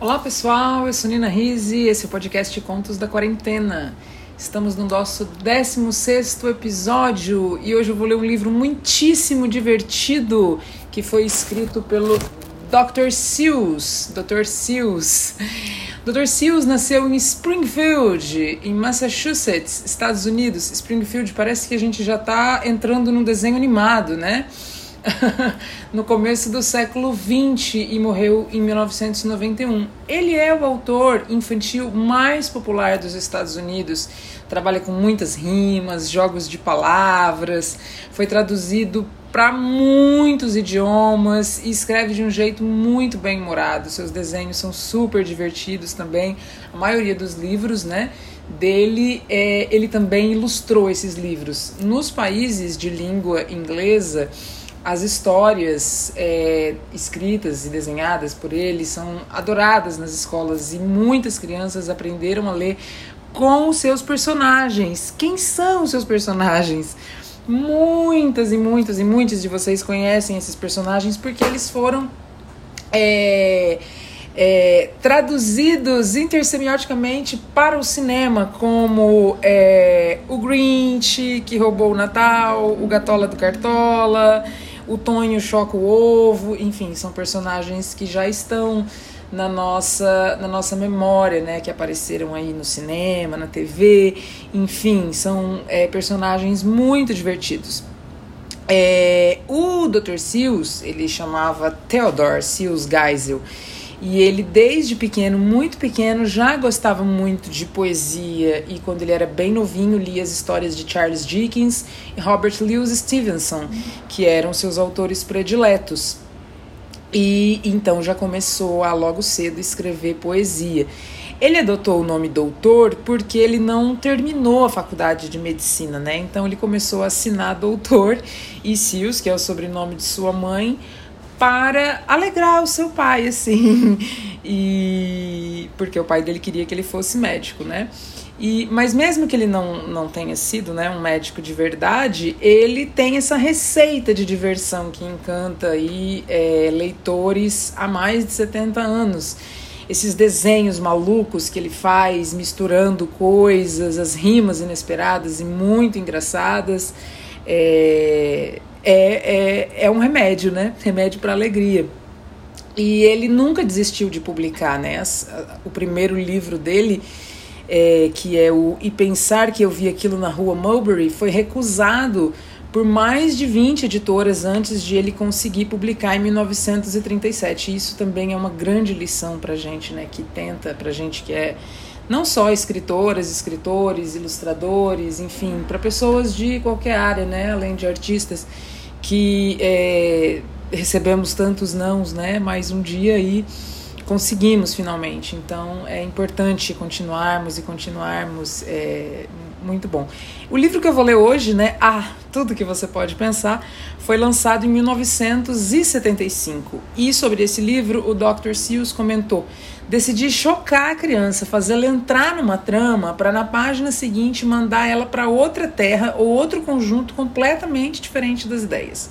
Olá pessoal, eu sou Nina Rizzi, esse é o podcast Contos da Quarentena. Estamos no nosso 16 episódio e hoje eu vou ler um livro muitíssimo divertido que foi escrito pelo Dr. Seuss. Dr. Seuss. Dr. Seuss nasceu em Springfield, em Massachusetts, Estados Unidos. Springfield parece que a gente já está entrando num desenho animado, né? no começo do século XX e morreu em 1991. Ele é o autor infantil mais popular dos Estados Unidos. Trabalha com muitas rimas, jogos de palavras, foi traduzido para muitos idiomas e escreve de um jeito muito bem humorado. Seus desenhos são super divertidos também. A maioria dos livros, né? Dele, é, ele também ilustrou esses livros. Nos países de língua inglesa, as histórias é, escritas e desenhadas por ele são adoradas nas escolas e muitas crianças aprenderam a ler com os seus personagens. Quem são os seus personagens? Muitas e muitas e muitas de vocês conhecem esses personagens porque eles foram é, é, traduzidos intersemioticamente para o cinema, como é, o Grinch, que roubou o Natal, o Gatola do Cartola o Tonho choca o ovo, enfim, são personagens que já estão na nossa, na nossa memória, né, que apareceram aí no cinema, na TV, enfim, são é, personagens muito divertidos. É, o Dr. Seuss, ele chamava Theodore Seuss Geisel, e ele, desde pequeno, muito pequeno, já gostava muito de poesia. E quando ele era bem novinho, lia as histórias de Charles Dickens e Robert Louis Stevenson, que eram seus autores prediletos. E então já começou a logo cedo escrever poesia. Ele adotou o nome doutor porque ele não terminou a faculdade de medicina, né? Então ele começou a assinar doutor e Sius, que é o sobrenome de sua mãe, para alegrar o seu pai, assim. E porque o pai dele queria que ele fosse médico, né? E, mas mesmo que ele não, não tenha sido né, um médico de verdade, ele tem essa receita de diversão que encanta aí, é, leitores há mais de 70 anos. Esses desenhos malucos que ele faz, misturando coisas, as rimas inesperadas e muito engraçadas. É, é, é, é um remédio, né? Remédio para alegria. E ele nunca desistiu de publicar, né? o primeiro livro dele, é, que é o E Pensar que eu vi aquilo na rua Mulberry, foi recusado por mais de 20 editoras antes de ele conseguir publicar em 1937. Isso também é uma grande lição para gente, né? Que tenta, para gente que é não só escritoras, escritores, ilustradores, enfim, para pessoas de qualquer área, né? Além de artistas que é, recebemos tantos nãos, né? Mas um dia aí conseguimos finalmente. Então é importante continuarmos e continuarmos. É, muito bom. O livro que eu vou ler hoje, né? Ah, tudo que você pode pensar, foi lançado em 1975. E sobre esse livro, o Dr. Seuss comentou: decidi chocar a criança, fazê-la entrar numa trama para na página seguinte mandar ela para outra terra ou outro conjunto completamente diferente das ideias.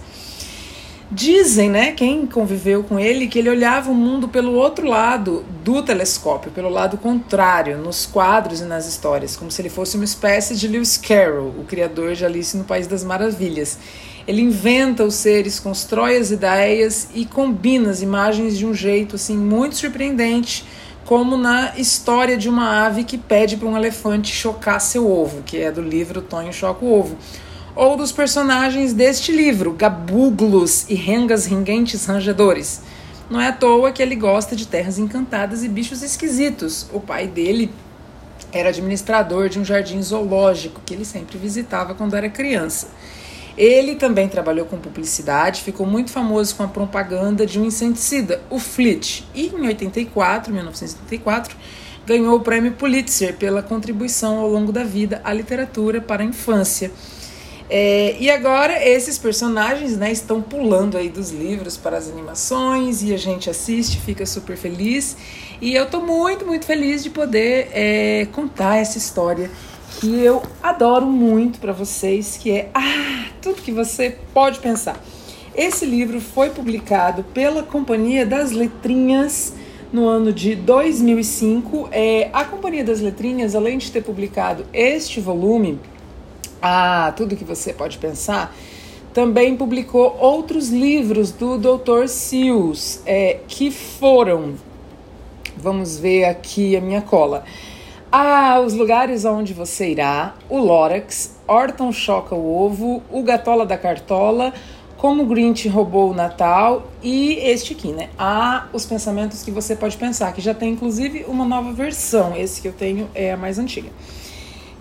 Dizem, né, quem conviveu com ele, que ele olhava o mundo pelo outro lado do telescópio, pelo lado contrário, nos quadros e nas histórias, como se ele fosse uma espécie de Lewis Carroll, o criador de Alice no País das Maravilhas. Ele inventa os seres, constrói as ideias e combina as imagens de um jeito assim muito surpreendente, como na história de uma ave que pede para um elefante chocar seu ovo, que é do livro Tonho Choca o Ovo ou dos personagens deste livro, gabuglos e rengas ringuentes rangedores. Não é à toa que ele gosta de terras encantadas e bichos esquisitos. O pai dele era administrador de um jardim zoológico que ele sempre visitava quando era criança. Ele também trabalhou com publicidade, ficou muito famoso com a propaganda de um inseticida, o Fleet, e em 84, 1984, ganhou o prêmio Pulitzer pela contribuição ao longo da vida à literatura para a infância. É, e agora esses personagens né, estão pulando aí dos livros para as animações e a gente assiste, fica super feliz. E eu estou muito, muito feliz de poder é, contar essa história que eu adoro muito para vocês, que é ah, tudo que você pode pensar. Esse livro foi publicado pela Companhia das Letrinhas no ano de 2005. É, a Companhia das Letrinhas, além de ter publicado este volume, a Tudo que Você Pode Pensar, também publicou outros livros do Dr. Seuss, é, que foram, vamos ver aqui a minha cola, ah, os lugares aonde você irá, o Lorax, Orton choca o ovo, o Gatola da Cartola, como o Grinch roubou o Natal e este aqui, né? Há os pensamentos que você pode pensar, que já tem inclusive uma nova versão. Esse que eu tenho é a mais antiga.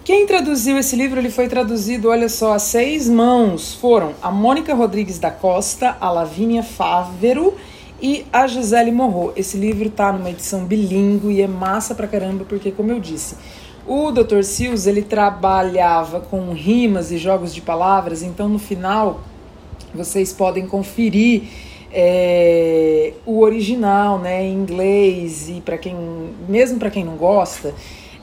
Quem traduziu esse livro, ele foi traduzido, olha só, a seis mãos. Foram a Mônica Rodrigues da Costa, a Lavínia Fávero e a Gisele Morro. Esse livro tá numa edição bilíngue e é massa pra caramba, porque como eu disse, o Dr. Sills, ele trabalhava com rimas e jogos de palavras, então no final vocês podem conferir é, o original, né, em inglês e para quem, mesmo para quem não gosta,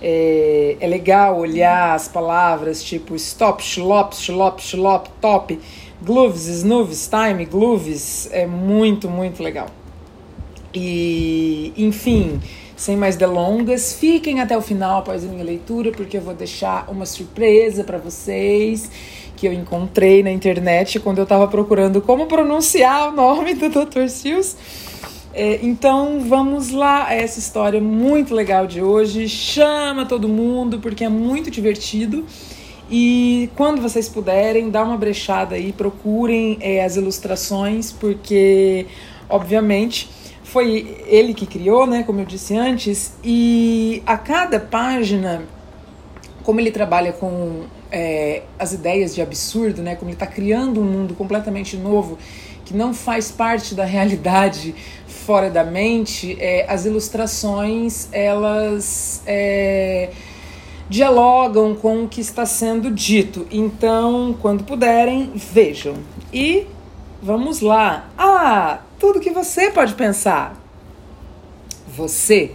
é, é, legal olhar as palavras tipo stop, schlop, schlop, schlop, top, gloves, snooves, time, gloves, é muito, muito legal. E, enfim, sem mais delongas, fiquem até o final após a minha leitura, porque eu vou deixar uma surpresa para vocês que eu encontrei na internet quando eu estava procurando como pronunciar o nome do Dr. Seuss. É, então vamos lá a essa história muito legal de hoje. Chama todo mundo porque é muito divertido. E quando vocês puderem, dá uma brechada aí, procurem é, as ilustrações, porque obviamente foi ele que criou, né, como eu disse antes, e a cada página, como ele trabalha com é, as ideias de absurdo, né, como ele está criando um mundo completamente novo que não faz parte da realidade fora da mente, é, as ilustrações elas é, dialogam com o que está sendo dito. Então, quando puderem, vejam. E vamos lá. Ah, tudo que você pode pensar. Você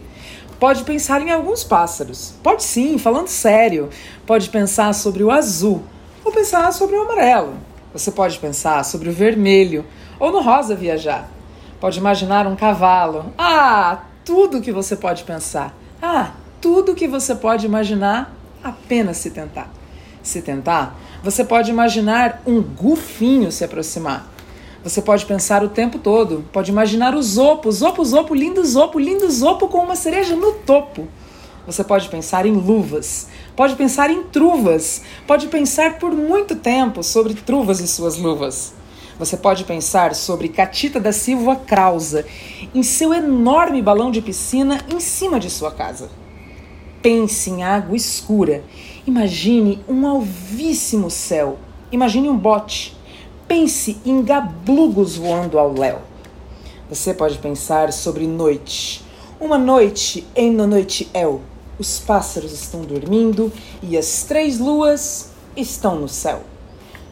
pode pensar em alguns pássaros. Pode sim, falando sério. Pode pensar sobre o azul ou pensar sobre o amarelo. Você pode pensar sobre o vermelho ou no rosa viajar. Pode imaginar um cavalo. Ah, tudo que você pode pensar. Ah, tudo que você pode imaginar apenas se tentar. Se tentar, você pode imaginar um golfinho se aproximar. Você pode pensar o tempo todo, pode imaginar o zopo, zopo, zopo, lindo zopo, lindo zopo com uma cereja no topo. Você pode pensar em luvas, pode pensar em truvas, pode pensar por muito tempo sobre truvas e suas luvas. Você pode pensar sobre Catita da Silva Krausa em seu enorme balão de piscina em cima de sua casa. Pense em água escura. Imagine um alvíssimo céu. Imagine um bote. Pense em gablugos voando ao léu. Você pode pensar sobre noite. Uma noite em no noite el. Os pássaros estão dormindo e as três luas estão no céu.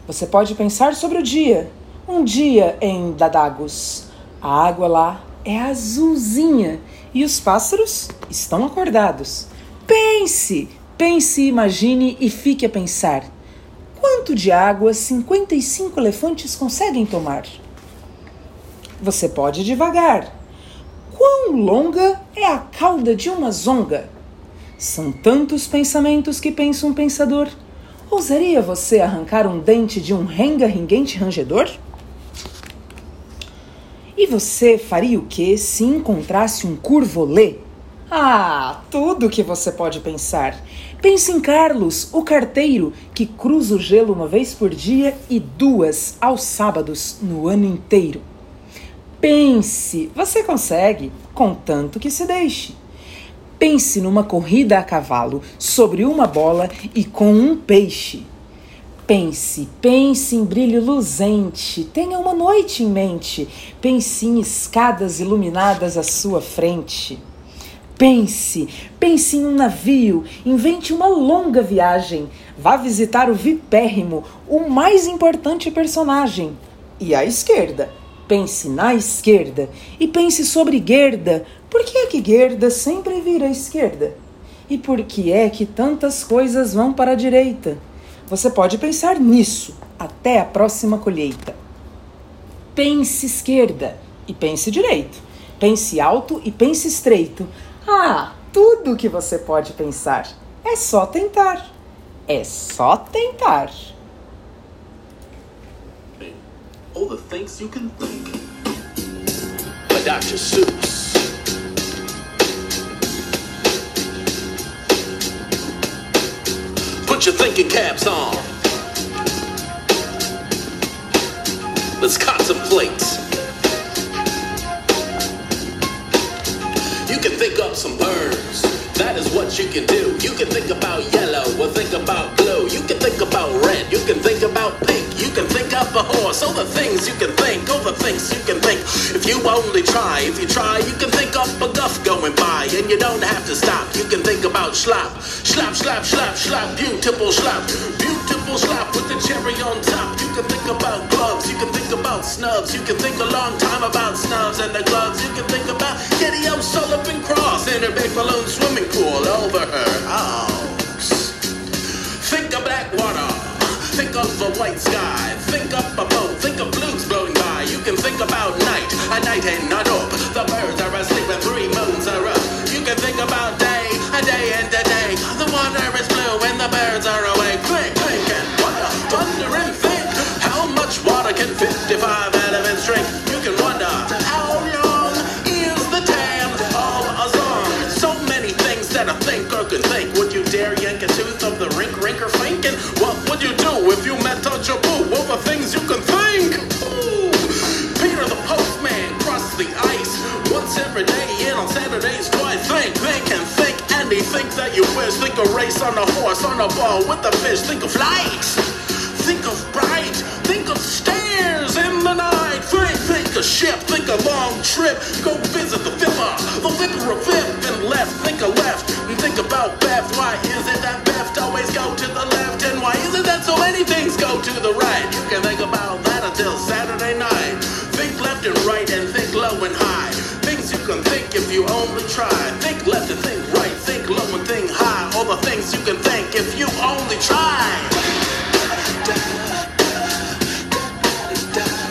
Você pode pensar sobre o dia. Um dia em Dadagos. A água lá é azulzinha e os pássaros estão acordados. Pense, pense, imagine e fique a pensar. Quanto de água 55 elefantes conseguem tomar? Você pode devagar. Quão longa é a cauda de uma zonga? São tantos pensamentos que pensa um pensador. Ousaria você arrancar um dente de um renga-ringuente rangedor? E você faria o que se encontrasse um curvolê? Ah, tudo que você pode pensar. Pense em Carlos, o carteiro, que cruza o gelo uma vez por dia e duas aos sábados no ano inteiro. Pense, você consegue, contanto que se deixe. Pense numa corrida a cavalo, sobre uma bola e com um peixe. Pense, pense em brilho luzente, tenha uma noite em mente, pense em escadas iluminadas à sua frente. Pense, pense em um navio, invente uma longa viagem, vá visitar o vipérrimo, o mais importante personagem. E à esquerda, pense na esquerda e pense sobre Gerda. Por que é que Gerda sempre vira à esquerda? E por que é que tantas coisas vão para a direita? Você pode pensar nisso até a próxima colheita. Pense esquerda e pense direito. Pense alto e pense estreito. Ah, tudo o que você pode pensar. É só tentar. É só tentar. All the things you can think. Dr. Seuss. Put your thinking caps on. Let's contemplate. You can think up some birds. That is what you can do. You can think about yellow or think about blue. You can think about red. You can a things you can think. The things you can think. If you only try, if you try, you can think up a guff going by. And you don't have to stop. You can think about slap. Slap, slap, slap, slap. Beautiful slap. Beautiful slap with the cherry on top. You can think about gloves. You can think about snubs. You can think a long time about snubs and the gloves. You can think about Kitty O'Sullivan Cross in her big balloon swimming pool over her Of a white sky. Think up a boat. Think of blues blowing by. You can think about night. A night ain't not up. The birds are asleep and three moons are up. You can think about day. A day and a day. The water is blue and the birds are awake. Every day and on Saturdays twice. Think, think, and think. Think that you wish. Think a race on a horse, on a ball with a fish. Think of flight. Think of bright. Think of stairs in the night. Think, think a ship. Think a long trip. Go visit the Vipper. The Vipper of fifth and left. Think a left. And think about Beth. Why is it that Beth always go to the left? And why is it that so many things go to the right? You can think about that until Saturday night. Think left and right if you only try.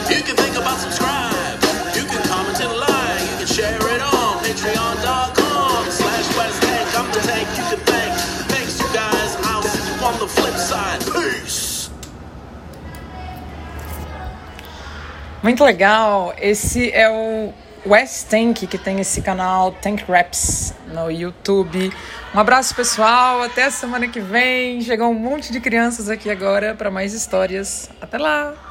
You can think about subscribe. You can comment and like. You can share it on patreon.com slash West Tank. I'm the tank you can thank. Thanks you guys. I'll see you on the flip side. Peace. Muito legal. Esse é o West Tank, que tem esse canal Tank Raps no YouTube. Um abraço, pessoal. Até a semana que vem. Chegou um monte de crianças aqui agora para mais histórias. Até lá!